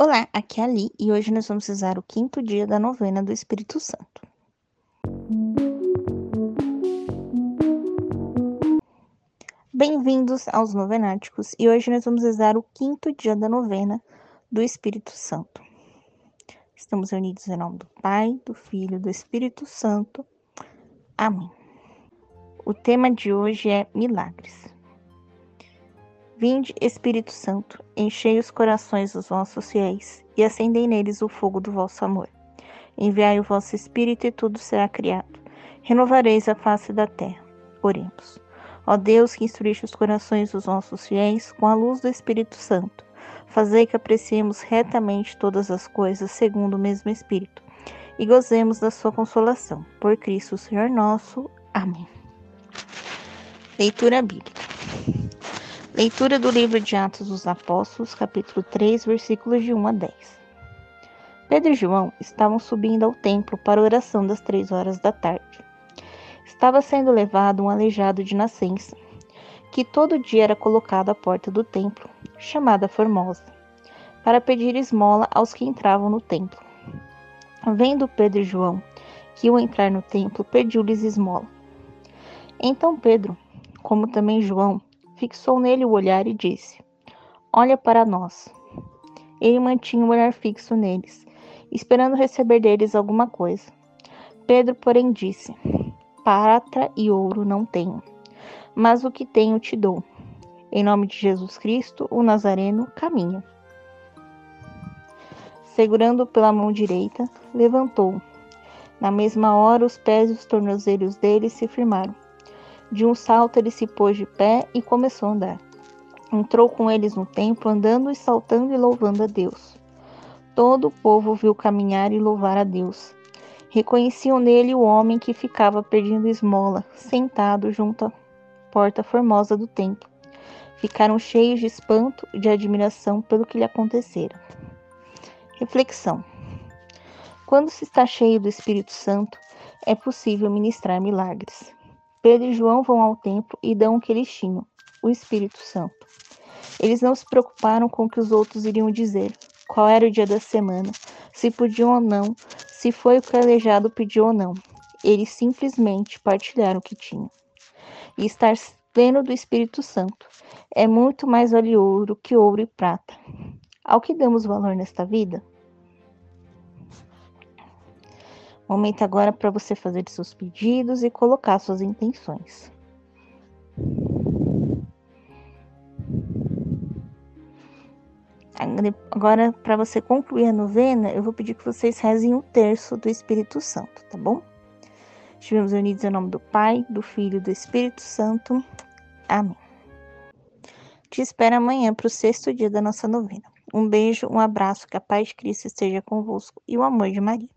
Olá, aqui é a Ali e hoje nós vamos rezar o quinto dia da novena do Espírito Santo. Bem-vindos aos Novenáticos e hoje nós vamos rezar o quinto dia da novena do Espírito Santo. Estamos reunidos em nome do Pai, do Filho e do Espírito Santo. Amém. O tema de hoje é milagres. Vinde, Espírito Santo, enchei os corações dos vossos fiéis e acendei neles o fogo do vosso amor. Enviai o vosso Espírito e tudo será criado. Renovareis a face da terra. Oremos. Ó Deus, que instruiste os corações dos nossos fiéis com a luz do Espírito Santo, fazei que apreciemos retamente todas as coisas segundo o mesmo Espírito e gozemos da sua consolação. Por Cristo, Senhor nosso. Amém. Leitura Bíblica. Leitura do livro de Atos dos Apóstolos, capítulo 3, versículos de 1 a 10. Pedro e João estavam subindo ao templo para a oração das três horas da tarde. Estava sendo levado um aleijado de nascença, que todo dia era colocado à porta do templo, chamada Formosa, para pedir esmola aos que entravam no templo. Vendo Pedro e João que iam entrar no templo, pediu-lhes esmola. Então Pedro, como também João, fixou nele o olhar e disse: Olha para nós. Ele mantinha o olhar fixo neles, esperando receber deles alguma coisa. Pedro, porém, disse: Prata e ouro não tenho, mas o que tenho te dou. Em nome de Jesus Cristo, o Nazareno, caminha. Segurando pela mão direita, levantou. Na mesma hora, os pés e os tornozelos dele se firmaram de um salto ele se pôs de pé e começou a andar. Entrou com eles no templo, andando e saltando e louvando a Deus. Todo o povo viu caminhar e louvar a Deus. Reconheciam nele o homem que ficava pedindo esmola, sentado junto à porta formosa do templo. Ficaram cheios de espanto e de admiração pelo que lhe acontecera. Reflexão: Quando se está cheio do Espírito Santo, é possível ministrar milagres. Pedro e João vão ao templo e dão o que eles tinham, o Espírito Santo. Eles não se preocuparam com o que os outros iriam dizer, qual era o dia da semana, se podiam ou não, se foi o que o aleijado pediu ou não. Eles simplesmente partilharam o que tinham. E estar pleno do Espírito Santo é muito mais valioso que ouro e prata. Ao que damos valor nesta vida? Momento agora para você fazer seus pedidos e colocar suas intenções. Agora, para você concluir a novena, eu vou pedir que vocês rezem o terço do Espírito Santo, tá bom? Estivemos unidos em nome do Pai, do Filho e do Espírito Santo. Amém. Te espero amanhã para o sexto dia da nossa novena. Um beijo, um abraço, que a paz de Cristo esteja convosco e o amor de Maria.